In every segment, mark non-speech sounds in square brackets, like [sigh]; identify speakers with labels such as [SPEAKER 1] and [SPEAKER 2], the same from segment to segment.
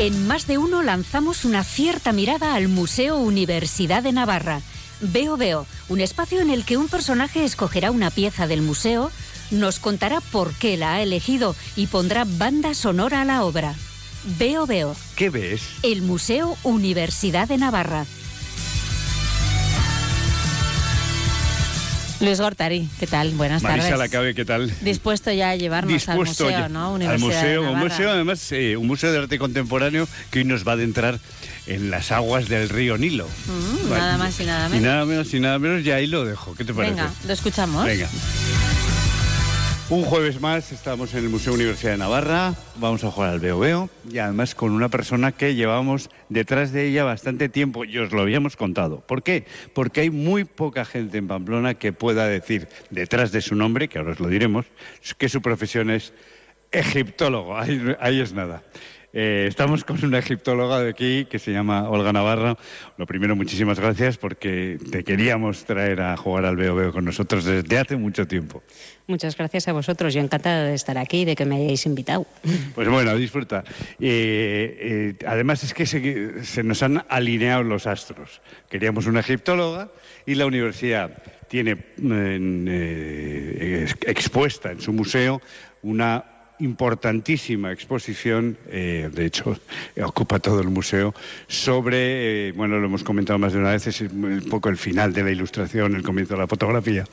[SPEAKER 1] En más de uno lanzamos una cierta mirada al Museo Universidad de Navarra. Veo Veo, un espacio en el que un personaje escogerá una pieza del museo, nos contará por qué la ha elegido y pondrá banda sonora a la obra. Veo Veo.
[SPEAKER 2] ¿Qué ves?
[SPEAKER 1] El Museo Universidad de Navarra.
[SPEAKER 3] Luis Gortari, ¿qué tal? Buenas
[SPEAKER 2] Marisa
[SPEAKER 3] tardes.
[SPEAKER 2] Lacabe, ¿qué tal?
[SPEAKER 3] Dispuesto ya a llevarnos
[SPEAKER 2] Dispuesto
[SPEAKER 3] al museo,
[SPEAKER 2] ya-
[SPEAKER 3] ¿no?
[SPEAKER 2] al
[SPEAKER 3] Universidad de
[SPEAKER 2] museo, un museo además, eh, un museo de arte contemporáneo que hoy nos va a adentrar en las aguas del río Nilo.
[SPEAKER 3] Mm,
[SPEAKER 2] Vale.
[SPEAKER 3] nada más y nada
[SPEAKER 2] Y
[SPEAKER 3] menos.
[SPEAKER 2] nada menos y nada menos, y ahí lo dejo. ¿Qué te parece?
[SPEAKER 3] Venga, lo escuchamos.
[SPEAKER 2] Venga. Un jueves más estamos en el Museo Universidad de Navarra, vamos a jugar al Veo Veo y además con una persona que llevamos detrás de ella bastante tiempo y os lo habíamos contado. ¿Por qué? Porque hay muy poca gente en Pamplona que pueda decir detrás de su nombre, que ahora os lo diremos, que su profesión es egiptólogo. Ahí, ahí es nada. Eh, estamos con una egiptóloga de aquí que se llama Olga Navarra. Lo primero, muchísimas gracias porque te queríamos traer a jugar al Veo Veo con nosotros desde hace mucho tiempo.
[SPEAKER 4] Muchas gracias a vosotros. Yo encantada de estar aquí y de que me hayáis invitado.
[SPEAKER 2] Pues bueno, disfruta. Eh, eh, además es que se, se nos han alineado los astros. Queríamos una egiptóloga y la universidad tiene en, eh, ex- expuesta en su museo una importantísima exposición, eh, de hecho ocupa todo el museo, sobre, eh, bueno, lo hemos comentado más de una vez, es un poco el final de la ilustración, el comienzo de la fotografía.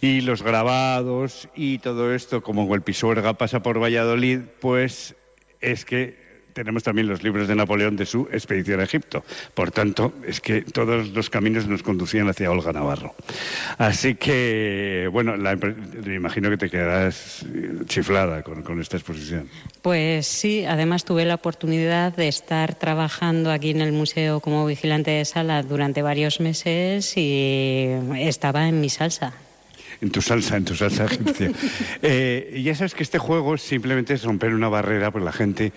[SPEAKER 2] Y los grabados y todo esto, como el Pisuerga pasa por Valladolid, pues es que tenemos también los libros de Napoleón de su expedición a Egipto. Por tanto, es que todos los caminos nos conducían hacia Olga Navarro. Así que, bueno, la me imagino que te quedarás eh, chiflada con esta exposición.
[SPEAKER 4] Pues sí, además tuve la oportunidad de estar trabajando aquí en el museo como vigilante de sala durante varios meses y estaba en mi salsa.
[SPEAKER 2] En tu salsa, en tu salsa [laughs] egipcia. Eh, ya sabes que este juego simplemente es romper una barrera, pues la gente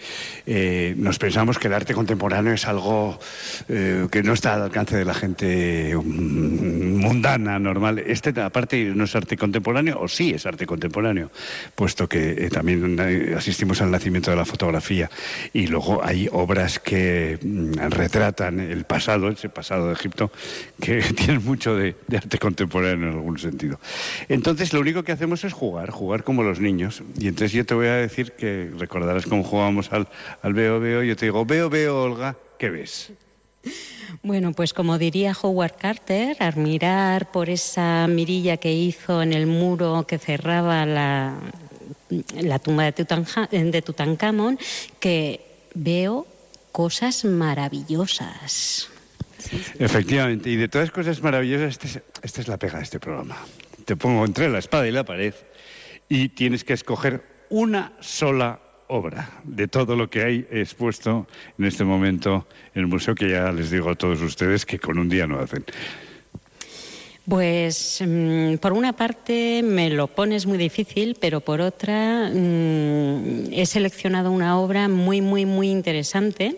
[SPEAKER 2] eh, nos pensamos que el arte contemporáneo es algo eh, que no está al alcance de la gente mm, mundana, normal. Este, aparte, no es arte contemporáneo, o sí es arte contemporáneo, puesto que eh, también asistimos al nacimiento de la fotografía. Y luego hay obras que mm, retratan el pasado, ese pasado de Egipto, que [laughs] tienen mucho de arte contemporáneo en algún sentido. Entonces, lo único que hacemos es jugar, jugar como los niños. Y entonces yo te voy a decir que recordarás cómo jugábamos al, al veo, veo. Yo te digo, veo, veo, Olga, ¿qué ves?
[SPEAKER 4] Bueno, pues como diría Howard Carter, al mirar por esa mirilla que hizo en el muro que cerraba la, la tumba de, Tutanja- de Tutankamón, que veo cosas maravillosas.
[SPEAKER 2] Efectivamente, y de todas cosas maravillosas, es- esta es la pega de este programa. Te pongo entre la espada y la pared y tienes que escoger una sola obra de todo lo que hay expuesto en este momento en el museo, que ya les digo a todos ustedes que con un día no hacen.
[SPEAKER 4] Pues mm, por una parte me lo pones muy difícil, pero por otra mm, he seleccionado una obra muy, muy, muy interesante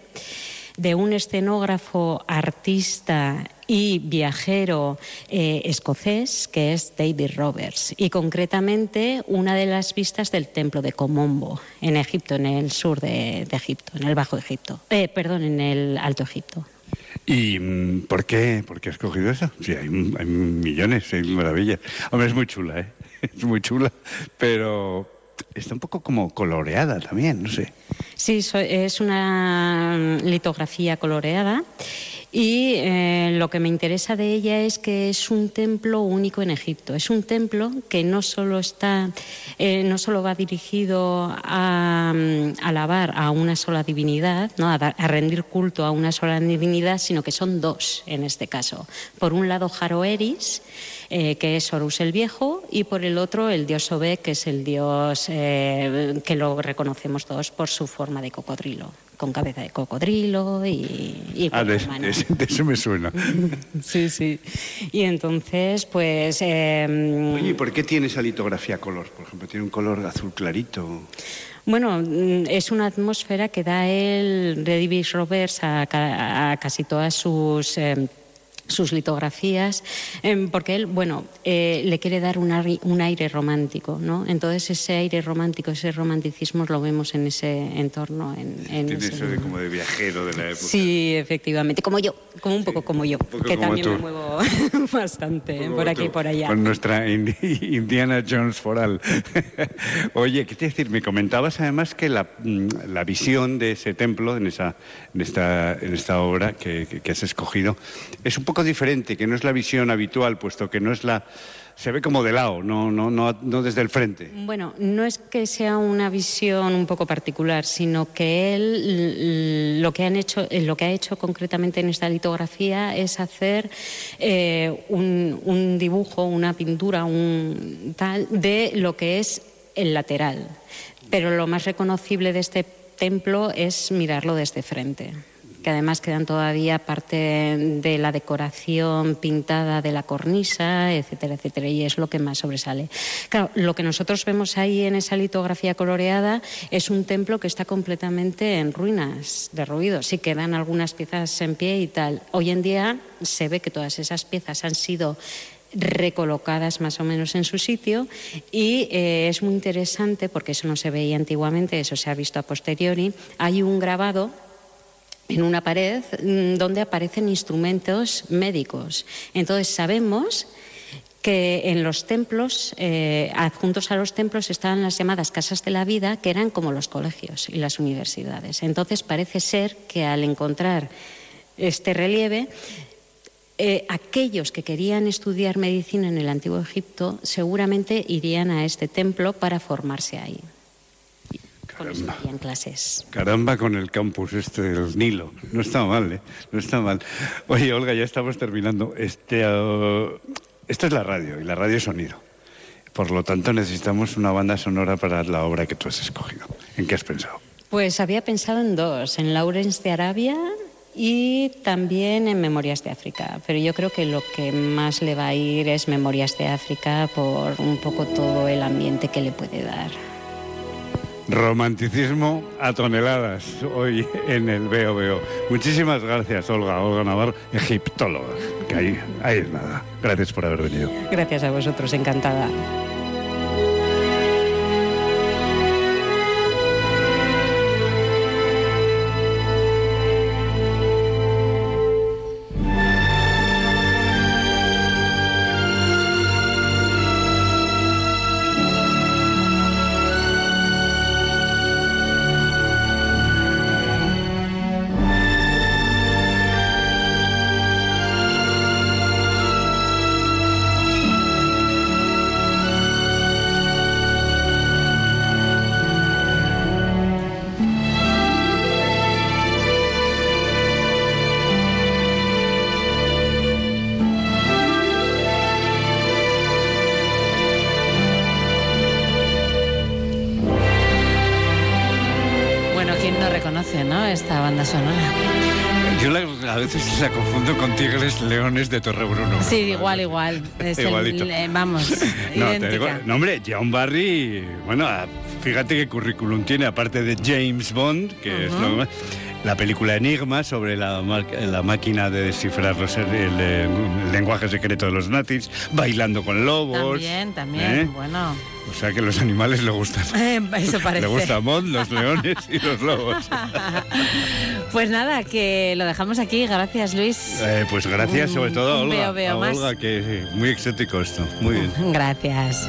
[SPEAKER 4] de un escenógrafo, artista y viajero eh, escocés que es David Roberts y concretamente una de las vistas del templo de Komombo en Egipto, en el sur de, de Egipto, en el Bajo Egipto, Eh, perdón, en el Alto Egipto.
[SPEAKER 2] ¿Y mm, por qué? ¿Por qué has escogido esa? Sí, hay, hay millones, hay maravillas. Hombre, es muy chula, ¿eh? [laughs] Es muy chula, pero está un poco como coloreada también, no sé.
[SPEAKER 4] Sí, es una mm, litografía coloreada y eh, lo que me interesa de ella es que es un templo único en Egipto. Es un templo que no solo está, eh, no solo va dirigido a mm, alabar a una sola divinidad, ¿no? a, a rendir culto a una sola divinidad, sino que son dos en este caso. Por un lado Jaroeris, eh, que es Horus el Viejo, y por el otro el dios Sobek, que es el dios eh, que lo reconocemos todos por su forma de cocodrilo, con cabeza de cocodrilo y, y
[SPEAKER 2] Ah, de, eso me suena. [laughs]
[SPEAKER 4] Sí, sí. Y entonces, pues... eh,
[SPEAKER 2] Oye, ¿y por qué tiene esa litografía color? Por ejemplo, tiene un color azul clarito.
[SPEAKER 4] Bueno, mm, es una atmósfera que da el de Roberts a, ca- a casi todas sus, eh, sus litografías, em, porque él, bueno, eh, le quiere dar un, ari- un aire romántico, ¿no? Entonces ese aire romántico, ese romanticismo lo vemos en ese entorno. En, en
[SPEAKER 2] Tiene
[SPEAKER 4] ese-
[SPEAKER 2] eso de como de viajero de la época.
[SPEAKER 4] Sí, efectivamente, como yo, como un poco como yo,
[SPEAKER 2] poco
[SPEAKER 4] que
[SPEAKER 2] como
[SPEAKER 4] también
[SPEAKER 2] tú.
[SPEAKER 4] me muevo [laughs] bastante por aquí y por allá.
[SPEAKER 2] Con nuestra Indi- Indiana Jones foral. [laughs] Oye, ¿qué te decir? Me comentabas además que la, mm, la visión de ese templo, en, esa, en, esta, en esta obra que, que- que has escogido, es un poco diferente, que no es la visión habitual, puesto que no es la... Se ve como de lado, no, no, no, no desde el frente.
[SPEAKER 4] Bueno, no es que sea una visión un poco particular, sino que él lo que han hecho, eh, lo que ha hecho concretamente en esta litografía es hacer eh, un, un dibujo, una pintura, un tal de lo que es el lateral. Pero lo más reconocible de este templo es mirarlo desde frente que además quedan todavía parte de la decoración pintada de la cornisa, etcétera, etcétera, y es lo que más sobresale. Claro, lo que nosotros vemos ahí en esa litografía coloreada es un templo que está completamente en ruinas, derruido. Sí quedan algunas piezas en pie y tal. Hoy en día se ve que todas esas piezas han sido recolocadas más o menos en su sitio y eh, es muy interesante porque eso no se veía antiguamente, eso se ha visto a posteriori. Hay un grabado en una pared mm, donde aparecen instrumentos médicos. Entonces sabemos que en los templos, eh, adjuntos a los templos, estaban las llamadas casas de la vida, que eran como los colegios y las universidades. Entonces parece ser que al encontrar este relieve, eh, aquellos que querían estudiar medicina en el antiguo Egipto seguramente irían a este templo para formarse ahí. Con eso
[SPEAKER 2] Caramba.
[SPEAKER 4] clases.
[SPEAKER 2] Caramba con el campus este del Nilo. No está mal, ¿eh? No está mal. Oye, Olga, ya estamos terminando. Este, uh, esto es la radio y la radio es sonido. Por lo tanto, necesitamos una banda sonora para la obra que tú has escogido. ¿En qué has pensado?
[SPEAKER 4] Pues había pensado en dos, en Lawrence de Arabia y también en Memorias de África, pero yo creo que lo que más le va a ir es Memorias de África por un poco todo el ambiente que le puede dar.
[SPEAKER 2] Romanticismo a toneladas hoy en el Veo. Muchísimas gracias, Olga, Olga Navarro, egiptóloga. Que ahí, ahí es nada. Gracias por haber venido.
[SPEAKER 4] Gracias a vosotros, encantada.
[SPEAKER 3] No? Esta banda sonora.
[SPEAKER 2] Yo la- a veces la confundo con Tigres Leones de Torrebruno.
[SPEAKER 3] Sí, igual, igual. Es el-
[SPEAKER 2] Igualito.
[SPEAKER 3] eh, vamos, [laughs]
[SPEAKER 2] No,
[SPEAKER 3] idéntica.
[SPEAKER 2] hombre, John Barry, bueno, fíjate qué currículum tiene, aparte de James Bond, que es lo más- la película Enigma sobre la, la máquina de descifrar los, el, el, el lenguaje secreto de los nazis, bailando con lobos.
[SPEAKER 3] También, también,
[SPEAKER 2] ¿eh?
[SPEAKER 3] bueno.
[SPEAKER 2] O sea que los animales le gustan. [laughs]
[SPEAKER 3] Eso [laughs] parece.
[SPEAKER 2] Le gusta Bond, los [laughs] leones y los lobos.
[SPEAKER 3] Pues nada, que lo dejamos aquí. Gracias, Luis.
[SPEAKER 2] Eh, pues gracias sobre todo a Olga,
[SPEAKER 3] veo, veo
[SPEAKER 2] a
[SPEAKER 3] más.
[SPEAKER 2] Olga, que sí, muy exótico esto. Muy bien.
[SPEAKER 3] Gracias.